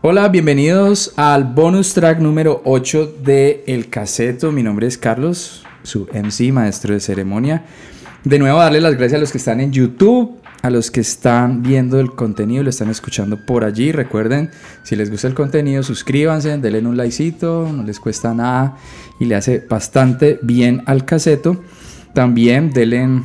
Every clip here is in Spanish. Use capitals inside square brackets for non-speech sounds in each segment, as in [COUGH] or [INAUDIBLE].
Hola, bienvenidos al bonus track número 8 de El Caseto. Mi nombre es Carlos, su MC, maestro de ceremonia. De nuevo, darle las gracias a los que están en YouTube, a los que están viendo el contenido lo están escuchando por allí. Recuerden, si les gusta el contenido, suscríbanse, denle un likecito, no les cuesta nada y le hace bastante bien al caseto. También denle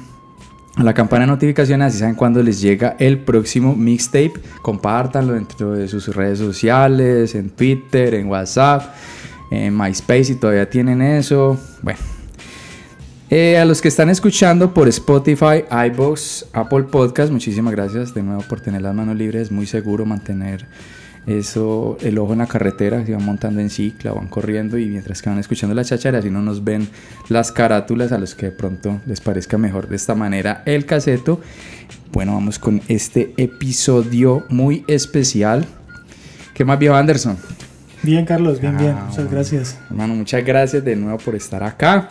a la campana de notificaciones, así saben cuando les llega el próximo mixtape. Compártanlo dentro de sus redes sociales, en Twitter, en WhatsApp, en MySpace si todavía tienen eso. Bueno. Eh, a los que están escuchando por Spotify, iBox, Apple Podcast, muchísimas gracias de nuevo por tener las manos libres. Es muy seguro mantener eso, el ojo en la carretera, se van montando en cicla, van corriendo y mientras que van escuchando la chachara, así no nos ven las carátulas a los que de pronto les parezca mejor de esta manera el caseto. Bueno, vamos con este episodio muy especial. ¿Qué más vio Anderson? Bien, Carlos, bien, bien. Ah, muchas gracias. Hermano, muchas gracias de nuevo por estar acá.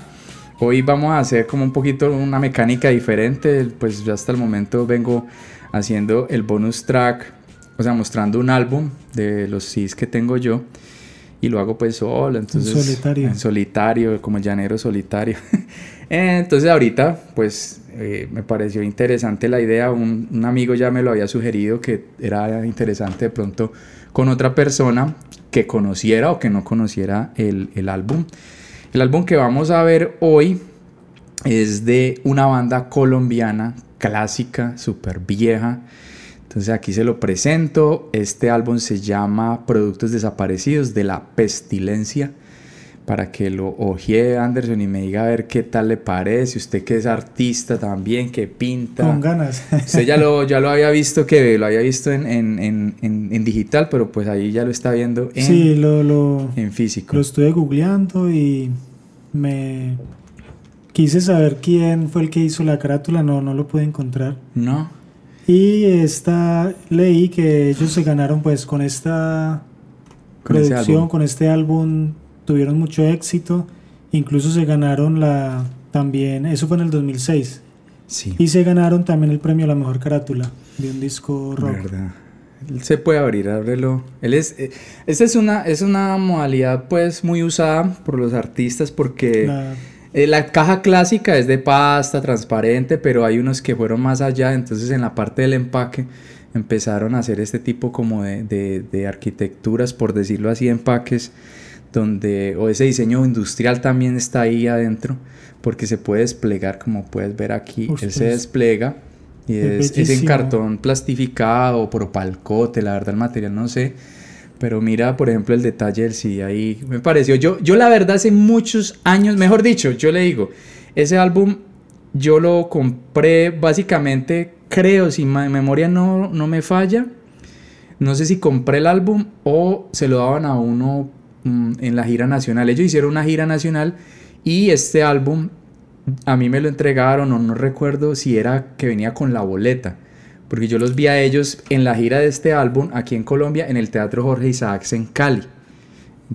Hoy vamos a hacer como un poquito una mecánica diferente. Pues yo hasta el momento vengo haciendo el bonus track o sea, mostrando un álbum de los CIS que tengo yo y lo hago pues solo, entonces en solitario, en solitario como llanero solitario. [LAUGHS] entonces ahorita pues eh, me pareció interesante la idea, un, un, amigo ya me lo había sugerido que era interesante de pronto con otra persona que conociera o que no conociera el, el álbum. El álbum que vamos a ver hoy es de una banda colombiana clásica, súper vieja, entonces aquí se lo presento. Este álbum se llama Productos Desaparecidos de la Pestilencia. Para que lo ojee Anderson y me diga a ver qué tal le parece. Usted que es artista también, que pinta. Con ganas. [LAUGHS] Usted ya lo, ya lo había visto, que lo había visto en, en, en, en digital, pero pues ahí ya lo está viendo en, sí, lo, lo, en físico. Lo estuve googleando y me quise saber quién fue el que hizo la carátula. No, no lo pude encontrar. No. Y esta, leí que ellos se ganaron pues con esta producción, con este álbum, tuvieron mucho éxito. Incluso se ganaron la también, eso fue en el 2006. Sí. Y se ganaron también el premio a la mejor carátula de un disco rock. Verdad. Se puede abrir, ábrelo. Él es, eh, esta es una, es una modalidad pues muy usada por los artistas porque... Eh, la caja clásica es de pasta, transparente, pero hay unos que fueron más allá, entonces en la parte del empaque empezaron a hacer este tipo como de, de, arquitecturas, por decirlo así, empaques, donde, o ese diseño industrial también está ahí adentro, porque se puede desplegar, como puedes ver aquí, él se pues, despliega y es, es, en cartón plastificado, propalcote, la verdad el material no sé, pero mira, por ejemplo, el detalle del ahí me pareció. Yo, yo la verdad hace muchos años, mejor dicho, yo le digo, ese álbum yo lo compré básicamente, creo, si mi memoria no, no me falla. No sé si compré el álbum o se lo daban a uno mm, en la gira nacional. Ellos hicieron una gira nacional y este álbum a mí me lo entregaron o no recuerdo si era que venía con la boleta porque yo los vi a ellos en la gira de este álbum aquí en Colombia en el Teatro Jorge Isaacs en Cali.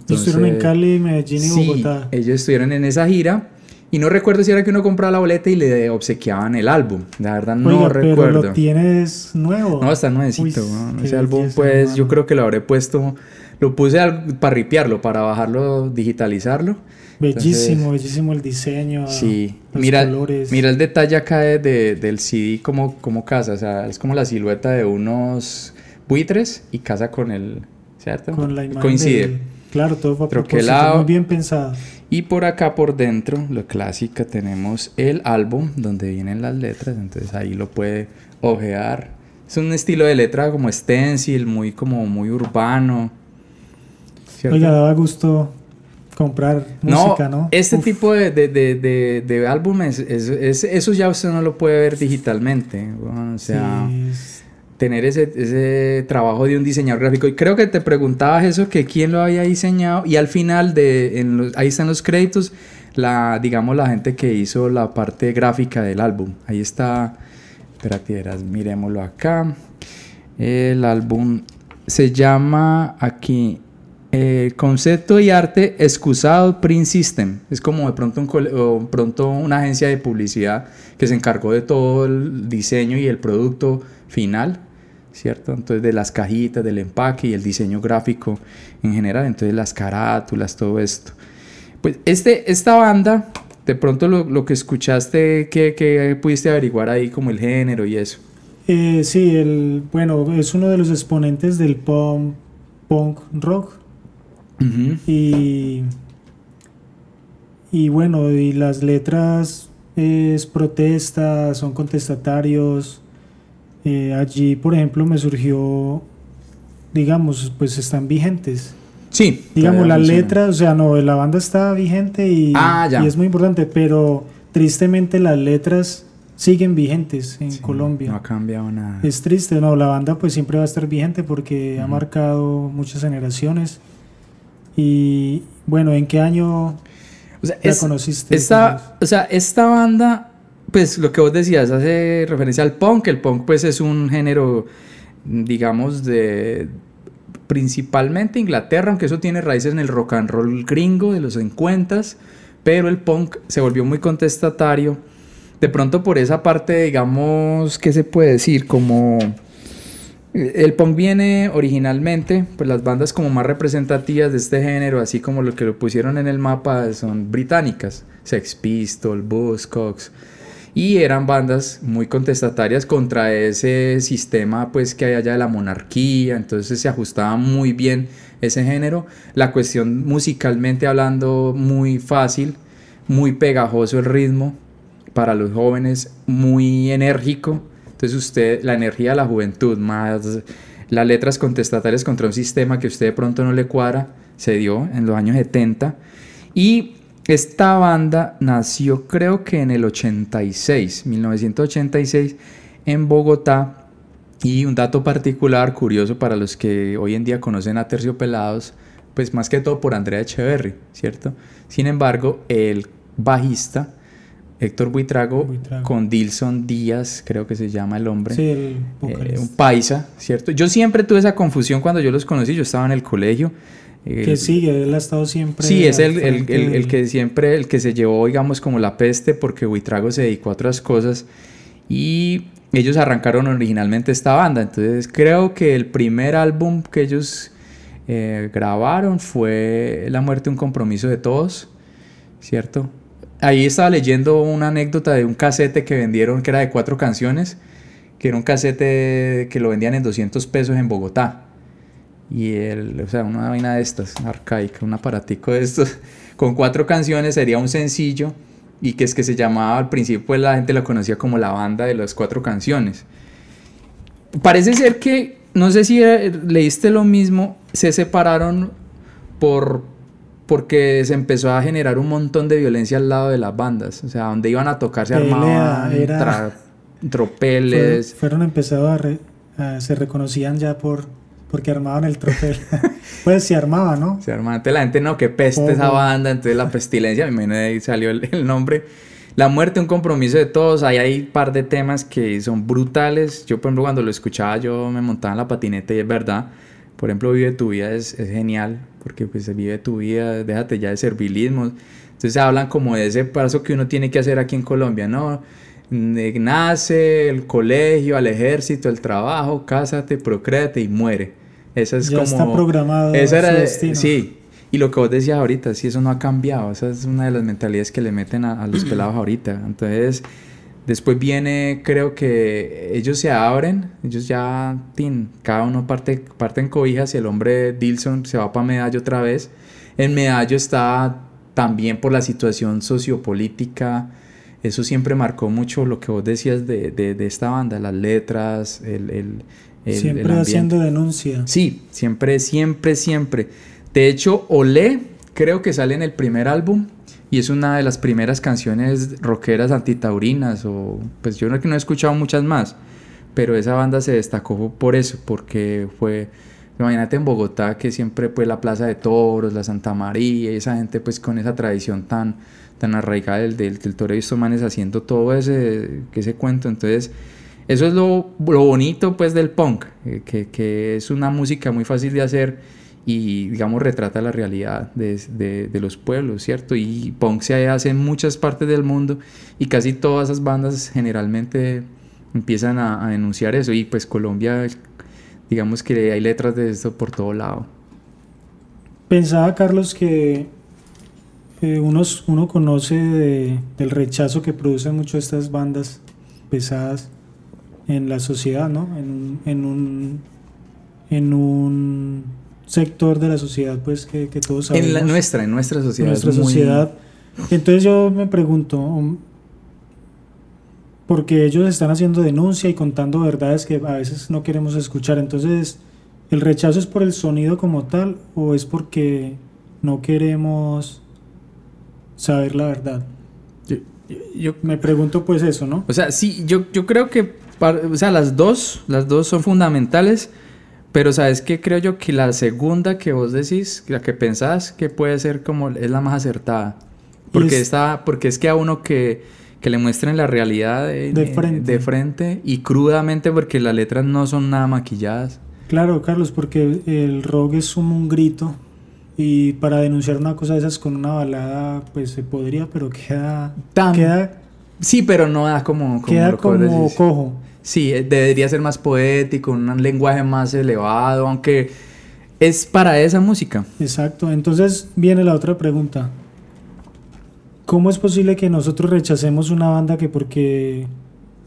estuvieron en Cali, Medellín y sí, Bogotá. Ellos estuvieron en esa gira y no recuerdo si era que uno compraba la boleta y le obsequiaban el álbum. La verdad no Oiga, recuerdo. Pero lo tienes nuevo. No, está nuevecito. Ese álbum, pues yo creo que lo habré puesto, lo puse para ripiarlo, para bajarlo, digitalizarlo. Bellísimo, bellísimo el diseño. Sí, mira, mira el detalle acá de, del CD como, como casa, o sea, es como la silueta de unos buitres y casa con el, ¿cierto? Con la imagen Coincide. claro, todo fue propósito, muy bien pensado. Y por acá por dentro, lo clásica, tenemos el álbum donde vienen las letras, entonces ahí lo puede ojear. Es un estilo de letra como stencil, muy como muy urbano. ¿cierto? Oiga, daba gusto comprar música, ¿no? Este tipo de, de, de, de álbumes, es, eso ya usted no lo puede ver digitalmente. o sea, tener ese, ese trabajo de un diseñador gráfico. Y creo que te preguntabas eso, que quién lo había diseñado. Y al final, de, en los, ahí están los créditos, la, digamos, la gente que hizo la parte gráfica del álbum. Ahí está, espérate, miremoslo acá. El álbum se llama aquí eh, concepto y arte excusado Print System. Es como de pronto, un pronto una agencia de publicidad que se encargó de todo el diseño y el producto final. ¿cierto? Entonces de las cajitas, del empaque y el diseño gráfico en general, entonces las carátulas, todo esto. Pues este, esta banda, de pronto lo, que escuchaste, ¿qué, pudiste averiguar ahí como el género y eso? Eh, sí, el, bueno, es uno de los exponentes del punk, punk rock. Y y bueno, y las letras es protesta, son contestatarios. Eh, allí, por ejemplo, me surgió, digamos, pues están vigentes. Sí. Digamos, las letras, o sea, no, la banda está vigente y, ah, y, es muy importante, pero tristemente las letras siguen vigentes en Colombia. No ha cambiado nada. Es triste, no, la banda pues siempre va a estar vigente porque ha marcado muchas generaciones. Y bueno, ¿en qué año o sea, conociste? Esta, o sea, esta banda, pues lo que vos decías, hace referencia al punk. El punk, pues, es un género, digamos, de principalmente Inglaterra, aunque eso tiene raíces en el rock and roll gringo de los 50, pero el punk se volvió muy contestatario. De pronto por esa parte, digamos, ¿qué se puede decir? Como el punk viene originalmente, pues las bandas como más representativas de este género, así como lo que lo pusieron en el mapa, son británicas, Sex Pistols, Buzzcocks, y eran bandas muy contestatarias contra ese sistema pues que hay allá de la monarquía, entonces se ajustaba muy bien ese género, la cuestión musicalmente hablando muy fácil, muy pegajoso el ritmo. Para los jóvenes, muy enérgico, entonces usted, la energía de la juventud, más las letras contestatarias contra un sistema que usted de pronto no le cuadra, se dio en los años 70. Y esta banda nació creo que en el 86, 1986, en Bogotá. Y un dato particular, curioso para los que hoy en día conocen a Terciopelados, pues más que todo por Andrea Echeverry, ¿cierto? Sin embargo, el bajista Héctor Buitrago, con Dilson Díaz, creo que se llama el hombre. Sí, el eh, un paisa, ¿cierto? Yo siempre tuve esa confusión cuando yo los conocí, yo estaba en el colegio. que sigue, él ha estado siempre. Sí, es el, el, el, que siempre, el que se llevó, digamos, como la peste, porque Buitrago se dedicó a otras cosas. Y ellos arrancaron originalmente esta banda. Entonces, creo que el primer álbum que ellos eh, grabaron fue La muerte, un compromiso de todos, ¿cierto? Ahí estaba leyendo una anécdota de un casete que vendieron que era de cuatro canciones, que era un casete que lo vendían en 200 pesos en Bogotá. Y el, o sea, una vaina de estas, arcaica, un aparatico de estos, [LAUGHS] con cuatro canciones sería un sencillo y que es que se llamaba al principio pues la gente lo conocía como la banda de las cuatro canciones. Parece ser que, no sé si eh, leíste lo mismo, se separaron por porque se empezó a generar un montón de violencia al lado de las bandas. O sea, donde iban a tocar se armaban tropeles. Fueron, empezados a, se reconocían ya por porque armaban el tropel. [LAUGHS] pues se armaba, ¿no? Se armaba. Entonces la gente, no, que peste esa banda. Entonces la pestilencia, me ahí salió el, nombre. La muerte, un compromiso de todos. Ahí hay un par de temas que son brutales. Yo, por ejemplo, cuando lo escuchaba, yo me montaba en la patineta y es verdad. Por ejemplo, Vive tu vida es, es genial porque pues vive tu vida, déjate ya de servilismo. Entonces hablan como de ese paso que uno tiene que hacer aquí en Colombia, ¿no? Nace, el colegio, al ejército, el trabajo, cásate, procréate y muere. Esa es ya como... está programado esa era, destino. Sí, y lo que vos decías ahorita, sí, eso no ha cambiado. Esa es una de las mentalidades que le meten a, a los pelados ahorita. Entonces, Después viene, creo que ellos se abren, ellos ya, tin, cada uno parte, parte en cobijas y el hombre Dilson se va para Medallo otra vez. En Medallo está también por la situación sociopolítica, eso siempre marcó mucho lo que vos decías de, de, esta banda, las letras, el... el, siempre haciendo denuncia. Sí, siempre, siempre, siempre. De hecho, Olé creo que sale en el primer álbum y es una de las primeras canciones rockeras antitaurinas o pues yo no, no he escuchado muchas más, pero esa banda se destacó por eso, porque fue imagínate en Bogotá que siempre pues la Plaza de Toros, la Santa María y esa gente pues con esa tradición tan tan arraigada del, del, del toro y estos manes haciendo todo ese, ese cuento, entonces eso es lo, lo bonito pues del punk, eh, que, que es una música muy fácil de hacer y digamos retrata la realidad de, de, los pueblos, ¿cierto? Y punk se hace en muchas partes del mundo y casi todas esas bandas generalmente empiezan a, denunciar eso y pues Colombia digamos que hay letras de esto por todo lado. Pensaba, Carlos, que eh, unos, uno conoce del rechazo que producen mucho estas bandas pesadas en la sociedad, ¿no? En, en, un, en un sector de la sociedad, pues, que, que todos sabemos. En la nuestra, en nuestra sociedad. En nuestra sociedad. Entonces yo me pregunto, um, porque ellos están haciendo denuncia y contando verdades que a veces no queremos escuchar. Entonces, ¿el rechazo es por el sonido como tal o es porque no queremos saber la verdad? Yo, me pregunto pues eso, ¿no? O sea, sí, yo, yo creo que, o sea, las dos, las dos son fundamentales, pero ¿sabes qué? Creo yo que la segunda que vos decís, la que pensás que puede ser como, es la más acertada. Porque, está, porque es que a uno que que le muestren la realidad de, frente. y crudamente porque las letras no son nada maquilladas. Claro, Carlos, porque el rock es un, grito y para denunciar una cosa de esas con una balada pues se podría, pero queda... queda sí, pero no da como... queda como cojo. Sí, eh, debería ser más poético, un lenguaje más elevado, aunque es para esa música. Exacto, entonces viene la otra pregunta. ¿Cómo es posible que nosotros rechacemos una banda que porque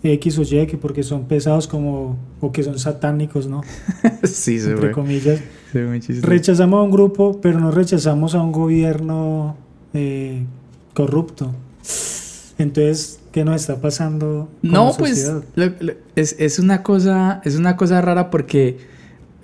X o Y, que porque son pesados como, o que son satánicos, ¿no? [LAUGHS] sí, se Entre comillas. rechazamos a un grupo, pero no rechazamos a un gobierno eh, corrupto. Entonces, ¿qué nos está pasando? no, pues es, es, una cosa, es una cosa rara porque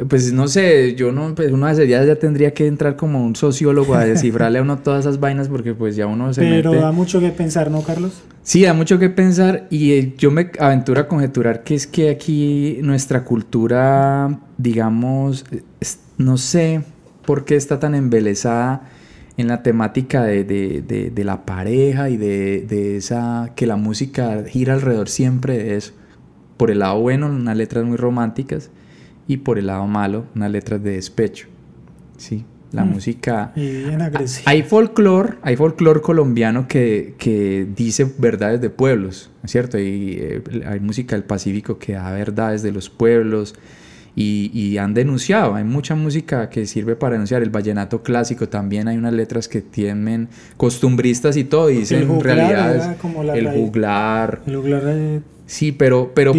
pues no sé, yo no, pues uno de esos días ya tendría que entrar como un sociólogo a descifrarle a uno todas esas vainas porque pues ya uno se Pero da mucho que pensar, ¿no, Carlos? Sí, da mucho que pensar y eh, yo me aventuro a conjeturar que es que aquí nuestra cultura, digamos, no sé por qué está tan embelesada en la temática de, de, de, la pareja y de, de esa, que la música gira alrededor siempre de eso. Por el lado bueno, unas letras muy románticas y por el lado malo, unas letras de despecho. Sí, la mm. música... Hay folclore, hay folclore colombiano que, que, dice verdades de pueblos, ¿cierto? Y, eh, hay música del Pacífico que da verdades de los pueblos y, y, han denunciado. Hay mucha música que sirve para denunciar. El vallenato clásico también hay unas letras que tienen costumbristas y todo, y dicen realidades. el juglar. El juglar Sí, pero, pero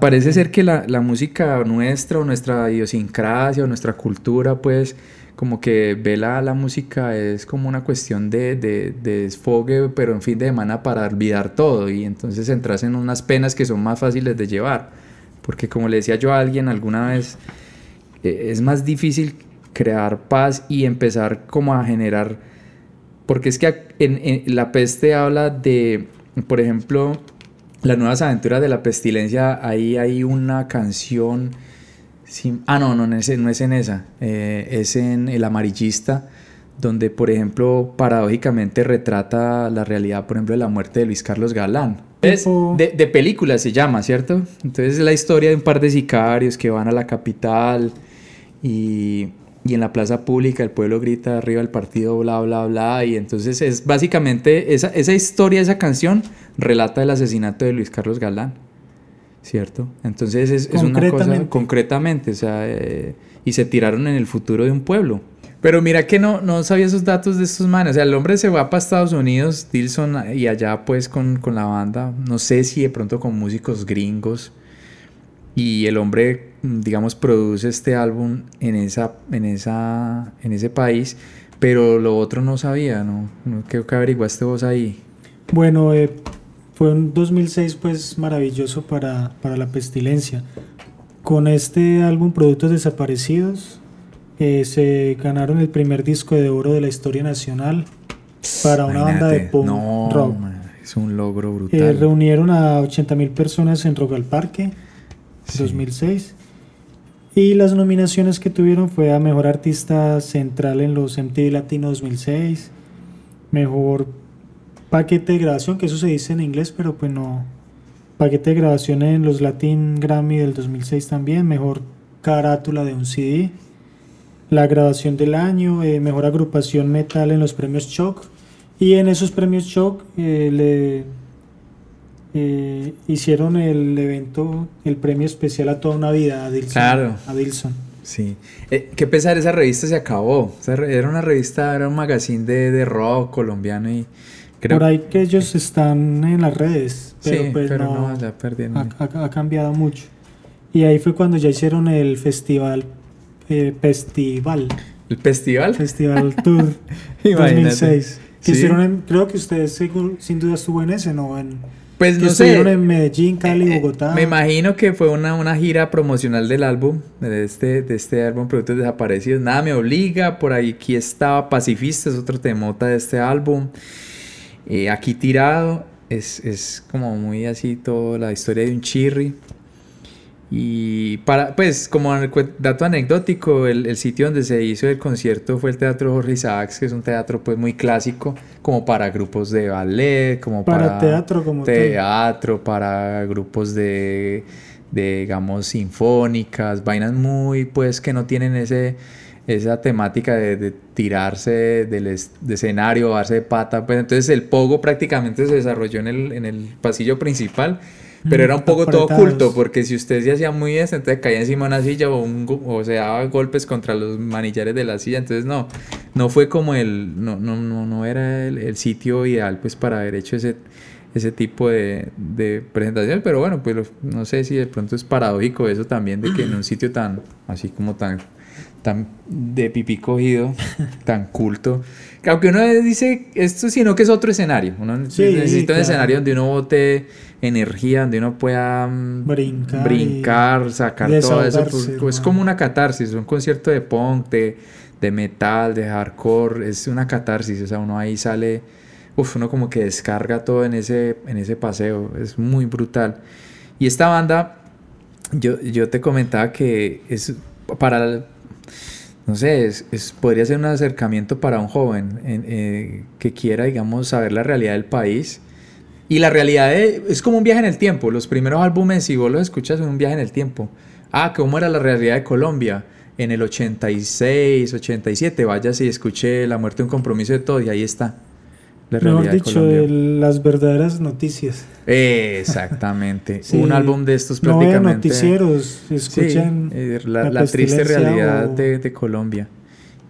parece ser que la, la, música nuestra o nuestra idiosincrasia o nuestra cultura, pues, como que ve la, la música es como una cuestión de, de, de, desfogue, pero en fin de semana para olvidar todo y entonces entras en unas penas que son más fáciles de llevar. Porque como le decía yo a alguien alguna vez, eh, es más difícil crear paz y empezar como a generar, porque es que en, la peste habla de, por ejemplo, las nuevas aventuras de la pestilencia, ahí hay una canción. ah, no, no, no es, es en esa. Eh, es en El Amarillista, donde, por ejemplo, paradójicamente retrata la realidad, por ejemplo, de la muerte de Luis Carlos Galán. Es de, de película se llama, ¿cierto? Entonces es la historia de un par de sicarios que van a la capital y y en la plaza pública el pueblo grita arriba el partido, bla, bla, bla. Y entonces es básicamente esa, esa historia, esa canción, relata el asesinato de Luis Carlos Galán. ¿Cierto? Entonces es, es una cosa concretamente, o sea, eh, y se tiraron en el futuro de un pueblo. Pero mira que no, no sabía esos datos de estos manes. O sea, el hombre se va para Estados Unidos, Dilson, y allá pues con, con la banda. No sé si de pronto con músicos gringos y el hombre, digamos, produce este álbum en, esa, en, esa, en ese país, pero lo otro no sabía, ¿no? ¿Qué, qué averiguaste vos ahí? Bueno, eh, fue un 2006 pues maravilloso para, para, la pestilencia. Con este álbum Productos Desaparecidos eh, se ganaron el primer disco de oro de la historia nacional para una banda de punk rock. es un logro brutal. Eh, reunieron a 80 mil personas en Rock al Parque 2006. Y las nominaciones que tuvieron fue a Mejor Artista Central en los MTV Latino 2006, Mejor Paquete de Grabación, que eso se dice en inglés, pero pues no. Paquete de grabación en los Latin Grammy del 2006 también, Mejor Carátula de un CD, la grabación del año, eh, Mejor Agrupación Metal en los premios Shock. Y en esos premios Shock eh, le eh, hicieron el evento, el premio especial a toda una vida a Dilson. Claro. A Dilson. Sí. Qué pesar, esa revista se acabó. era una revista, era un magazine de, de rock colombiano y creo... Por ahí que ellos están en las redes, pero, sí, pues pero no, ha, ha, cambiado mucho. Y ahí fue cuando ya hicieron el festival, eh, festival. ¿El festival? Festival [LAUGHS] Tour 2006. Que hicieron creo que ustedes sin duda estuvo en ese, ¿no? En, pues no sé. en Medellín, Cali, eh, eh, Bogotá. Me imagino que fue una, una gira promocional del álbum, de este, de este álbum Productos Desaparecidos. Nada me obliga, por ahí aquí estaba Pacifista, es otro temota de este álbum. Eh, aquí tirado, es, es como muy así toda la historia de un chirri. Y para, pues, como dato anecdótico, el, sitio donde se hizo el concierto fue el Teatro Jorge Isaacs, que es un teatro pues muy clásico, como para grupos de ballet, como para, teatro, como teatro, para grupos de, de, digamos, sinfónicas, vainas muy, pues, que no tienen ese esa temática de, tirarse del escenario, darse de pata, pues entonces el pogo prácticamente se desarrolló en el, en el pasillo principal pero era un poco todo oculto, porque si usted se hacía muy eso, entonces caía encima de una silla o, un, o se daba golpes contra los manillares de la silla. Entonces no, no fue como el, no, no, no, no era el, sitio ideal pues para haber hecho ese, ese tipo de, de presentaciones. Pero bueno, pues no sé si de pronto es paradójico eso también, de que en un sitio tan, así como tan tan de pipí cogido, [LAUGHS] tan culto. Aunque uno dice esto, sino que es otro escenario. Uno necesita un escenario donde uno bote energía, donde uno pueda mm, brincar, brincar sacar todo eso. Es como una catarsis, un concierto de punk, de, de, metal, de hardcore, es una catarsis. O sea, uno ahí sale, uf, uno como que descarga todo en ese, en ese paseo. Es muy brutal. Y esta banda, yo, yo te comentaba que es para no sé, es, podría ser un acercamiento para un joven eh, que quiera, digamos, saber la realidad del país. Y la realidad es como un viaje en el tiempo. Los primeros álbumes, si vos los escuchas, son un viaje en el tiempo. Ah, ¿cómo era la realidad de Colombia? En el 86, 87, vaya si escuché La muerte, un compromiso de todo, y ahí está. La Mejor dicho, las verdaderas noticias. exactamente. [LAUGHS] Un álbum de estos prácticamente. No noticieros, escuchan eh, la, triste realidad de, Colombia.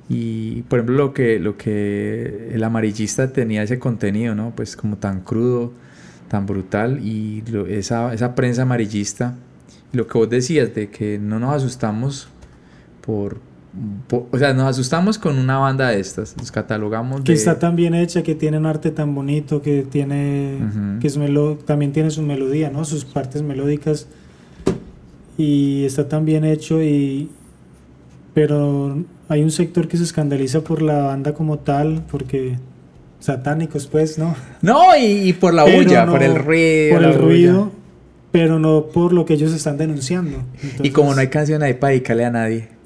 Y por ejemplo lo que, lo que el amarillista tenía ese contenido, ¿no? Pues como tan crudo, tan brutal. Y esa, esa prensa amarillista, lo que vos decías de que no nos asustamos por, o sea, nos asustamos con una banda de estas, nos catalogamos Que está tan bien hecha, que tiene un arte tan bonito, que tiene, que es melo también tiene su melodía, ¿no? Sus partes melódicas. Y está tan bien hecho y... Pero hay un sector que se escandaliza por la banda como tal, porque satánicos pues, ¿no? No, y, por la bulla, por el ruido. Por el ruido, pero no por lo que ellos están denunciando. y como no hay canción ahí para dedicarle a nadie.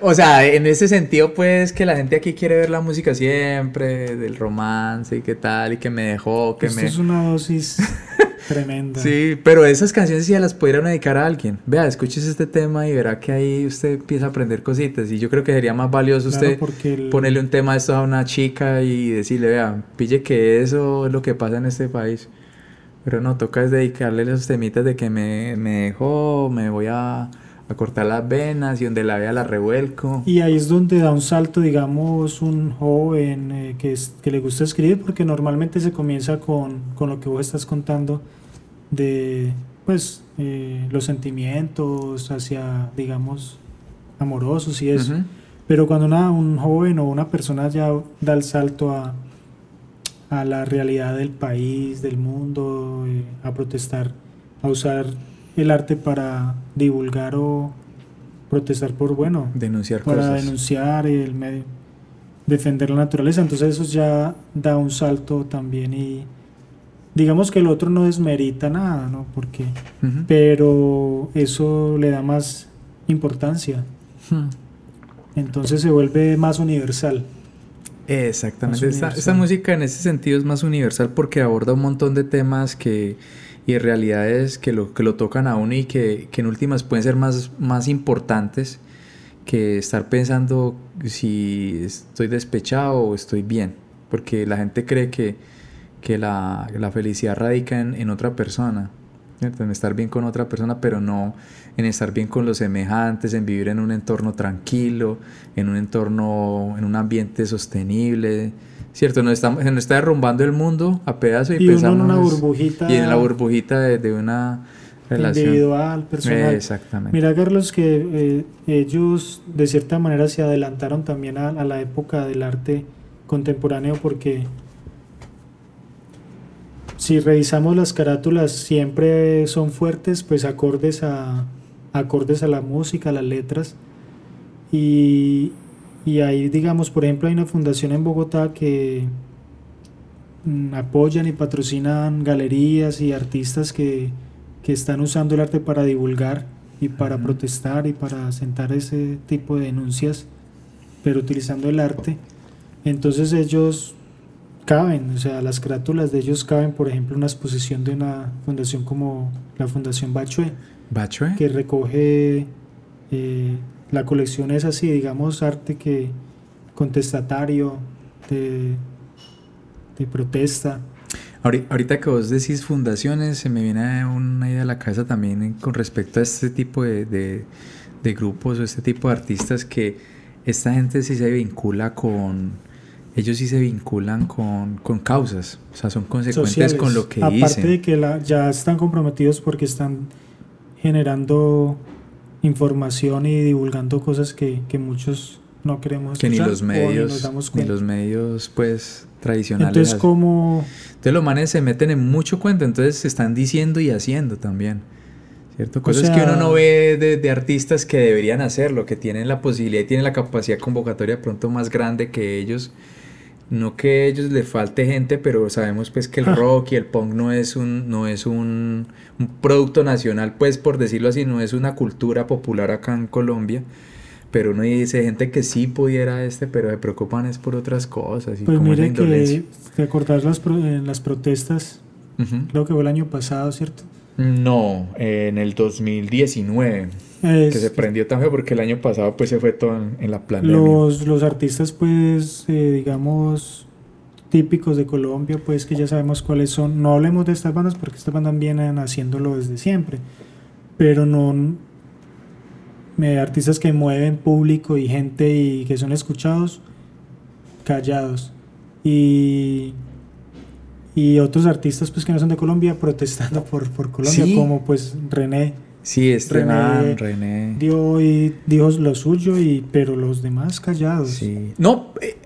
O sea, en ese sentido, pues, que la gente aquí quiere ver la música siempre, del romance y qué tal, y que me dejó, que Esto me... es una dosis [LAUGHS] tremenda. Sí, pero esas canciones ya las pudieran dedicar a alguien. Vea, escuches este tema y verá que ahí usted empieza a aprender cositas. Y yo creo que sería más valioso usted ponerle un tema de esto a una chica y decirle, vea, pille que eso es lo que pasa en este país. Pero no, toca es dedicarle esos temitas de que me, me dejó, me voy a a cortar las venas y donde la vea la revuelco. Y ahí es donde da un salto, digamos, un joven eh, que, es, que le gusta escribir, porque normalmente se comienza con, con lo que vos estás contando de, pues, eh, los sentimientos hacia, digamos, amorosos y eso. Pero cuando una, un joven o una persona ya da el salto a, a la realidad del país, del mundo, eh, a protestar, a usar el arte para divulgar o protestar por, bueno, denunciar para denunciar el medio, defender la naturaleza. Entonces eso ya da un salto también y digamos que el otro no desmerita nada, ¿no? Porque, pero eso le da más importancia. Hmm. Entonces se vuelve más universal. Exactamente. esta, música en ese sentido es más universal porque aborda un montón de temas que y realidades que lo, que lo tocan a uno y que, que en últimas pueden ser más, más importantes que estar pensando si estoy despechado o estoy bien. Porque la gente cree que, que la, la felicidad radica en, en otra persona, ¿cierto? en estar bien con otra persona, pero no en estar bien con los semejantes, en vivir en un entorno tranquilo, en un entorno, en un ambiente sostenible, ¿cierto? No está, no está derrumbando el mundo a pedazos y, y uno en una burbujita. Y en la burbujita de, de una relación. Individual, personal. exactamente. Mira, Carlos, que eh, ellos de cierta manera se adelantaron también a, a la época del arte contemporáneo porque si revisamos las carátulas siempre son fuertes, pues acordes a, acordes a la música, a las letras. Y, y ahí, digamos, por ejemplo, hay una fundación en Bogotá que mm, apoyan y patrocinan galerías y artistas que, que están usando el arte para divulgar y para protestar y para sentar ese tipo de denuncias, pero utilizando el arte. Entonces ellos caben, o sea, las carátulas de ellos caben, por ejemplo, una exposición de una fundación como la Fundación Bachue, Bachue. que recoge eh, la colección es así, digamos, arte que contestatario, de, de protesta. Ahorita que vos decís fundaciones, se me viene una idea a la cabeza también con respecto a este tipo de, de, de grupos o este tipo de artistas que esta gente sí se vincula con, ellos sí se vinculan con, con causas, o sea, son consecuentes sociales. con lo que Aparte dicen. de que la, ya están comprometidos porque están generando información y divulgando cosas que, que muchos no queremos que ni los medios, nos damos ni los medios, pues, tradicionales. Entonces, como Entonces los manes se meten en mucho cuento, entonces se están diciendo y haciendo también. ¿Cierto? Cosas que uno no ve de, de artistas que deberían hacerlo, que tienen la posibilidad y tienen la capacidad convocatoria pronto más grande que ellos. No que a ellos les falte gente, pero sabemos pues que el Ah. rock y el punk no es un, no es un, un producto nacional, pues por decirlo así, no es una cultura popular acá en Colombia. Pero uno dice gente que sí pudiera este, pero se preocupan es por otras cosas. Y pues como mire que te acordás las, pro- en las protestas, creo que fue el año pasado, ¿cierto? No, eh, en el 2019, que Es- se prendió tan feo porque el año pasado pues se fue todo en, en la pandemia. los, los artistas, pues, eh, digamos, típicos de Colombia, pues que ya sabemos cuáles son. No hablemos de estas bandas porque estas bandas vienen haciéndolo desde siempre, pero no eh, artistas que mueven público y gente y que son escuchados, callados. Y, y otros artistas pues que no son de Colombia [LAUGHS] protestando por, por Colombia, Sí. como pues René Sí, René- dio y dijo lo suyo y pero los demás callados. Sí. No, eh,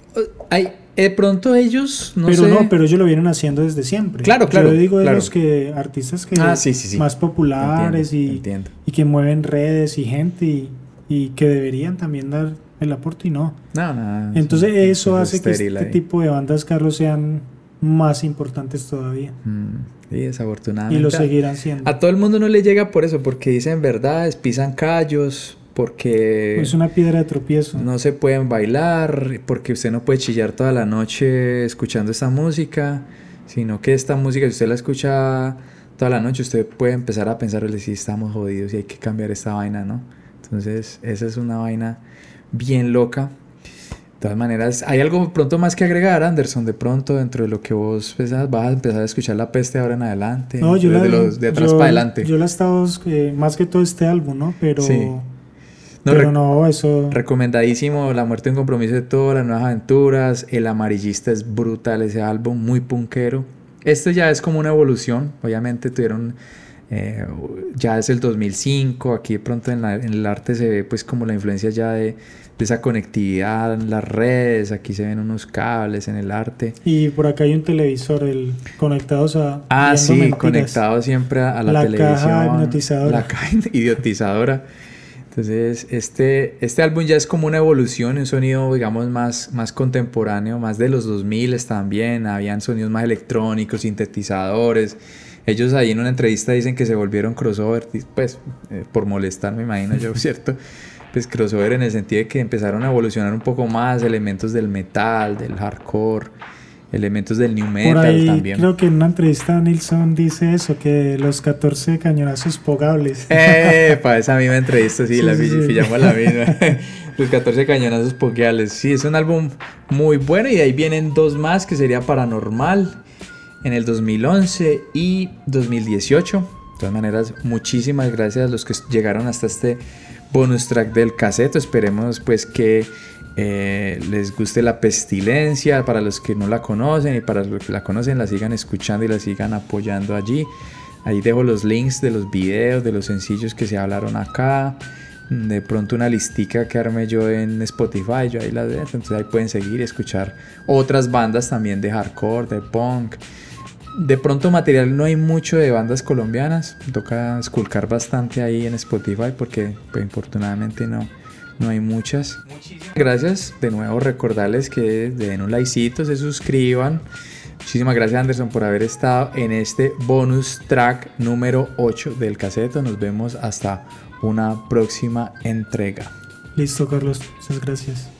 hay, de pronto ellos, no pero sé. no, pero ellos lo vienen haciendo desde siempre. Claro, claro, Yo digo de claro. los que artistas que Ah, sí, sí, sí. más populares Entiendo, y, entiendo. y que mueven redes y gente y, y que deberían también dar el aporte y no. No, no. Entonces es- eso es hace que este ahí. tipo de bandas, Carlos, sean más importantes todavía Mm, sí, desafortunadamente. y lo seguirán siendo. A todo el mundo no le llega por eso, porque dicen verdades, pisan callos, porque Es una piedra de tropiezo. no se pueden bailar, porque usted no puede chillar toda la noche escuchando esta música, sino que esta música, si usted la escucha toda la noche, usted puede empezar a pensar, si estamos jodidos y hay que cambiar esta vaina, ¿no? Entonces, esa es una vaina bien loca. De todas maneras, hay algo pronto más que agregar, Anderson. De pronto, dentro de lo que vos pensás, vas a empezar a escuchar la peste ahora en adelante. No, yo la, de los, de atrás yo- para adelante. Yo la he estado, eh, más que todo este álbum, ¿no? Pero, Sí. No, pero no, eso... Recomendadísimo, La muerte en compromiso de todas las nuevas aventuras. El amarillista es brutal ese álbum, muy punkero. Esto ya es como una evolución. Obviamente tuvieron. Eh, ya es el 2005. Aquí de pronto en, la- en el arte se ve pues como la influencia ya de, de esa conectividad en las redes. Aquí se ven unos cables en el arte. Y por acá hay un televisor el, conectados a... Ah, sí, mentiras. conectado siempre a, a la, La televisión. caja hipnotizadora. La caja [LAUGHS] idiotizadora. Entonces, este, este álbum ya es como una evolución, un sonido, digamos, más, más contemporáneo, más de los 2000 también. Habían sonidos más electrónicos, sintetizadores. Ellos ahí en una entrevista dicen que se volvieron crossover, pues eh, por molestar, me imagino yo, [LAUGHS] ¿cierto? Pues crossover en el sentido de que empezaron a evolucionar un poco más elementos del metal, del hardcore, elementos del new Por metal ahí también. creo que en una entrevista Nilsson dice eso, que los 14 cañonazos pogables. [LAUGHS] Eh, para esa misma entrevista, sí, Sí, la sí, sí. pillamos la [LAUGHS] misma. Los 14 cañonazos pokeales. Sí, es un álbum muy bueno y de ahí vienen dos más que sería Paranormal en el 2011 y 2018. De todas maneras, muchísimas gracias a los que llegaron hasta este bonus track del caseto. Esperemos pues que eh, les guste la pestilencia, para los que no la conocen y para los que la conocen la sigan escuchando y la sigan apoyando allí. Ahí dejo los links de los videos, de los sencillos que se hablaron acá. De pronto una listica que armé yo en Spotify, yo ahí la dejo. Entonces ahí pueden seguir y escuchar otras bandas también de hardcore, de punk. De pronto material no hay mucho de bandas colombianas. Toca esculcar bastante ahí en Spotify porque pues, infortunadamente no, no hay muchas. Gracias. De nuevo recordarles que den un likecito, se suscriban. Muchísimas gracias Anderson por haber estado en este bonus track número 8 del caseto. Nos vemos hasta una próxima entrega. Listo Carlos, muchas gracias.